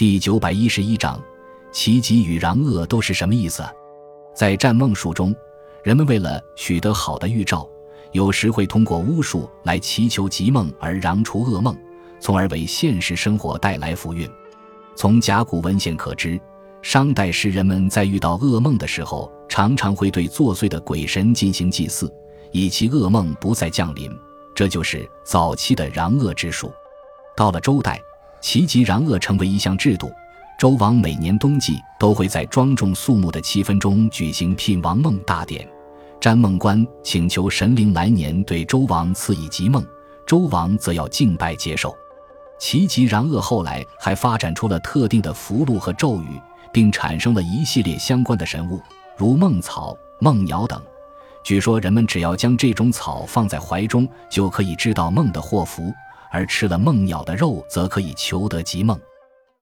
第九百一十一章，奇吉与禳恶都是什么意思？在占梦术中，人们为了取得好的预兆，有时会通过巫术来祈求吉梦而禳除噩梦，从而为现实生活带来福运。从甲骨文献可知，商代时人们在遇到噩梦的时候，常常会对作祟的鬼神进行祭祀，以其噩梦不再降临。这就是早期的禳恶之术。到了周代，奇吉禳厄成为一项制度。周王每年冬季都会在庄重肃穆的气氛中举行聘王梦大典，占梦官请求神灵来年对周王赐以吉梦，周王则要敬拜接受。奇吉禳厄后来还发展出了特定的符箓和咒语，并产生了一系列相关的神物，如梦草、梦鸟等。据说人们只要将这种草放在怀中，就可以知道梦的祸福；而吃了梦鸟的肉，则可以求得吉梦。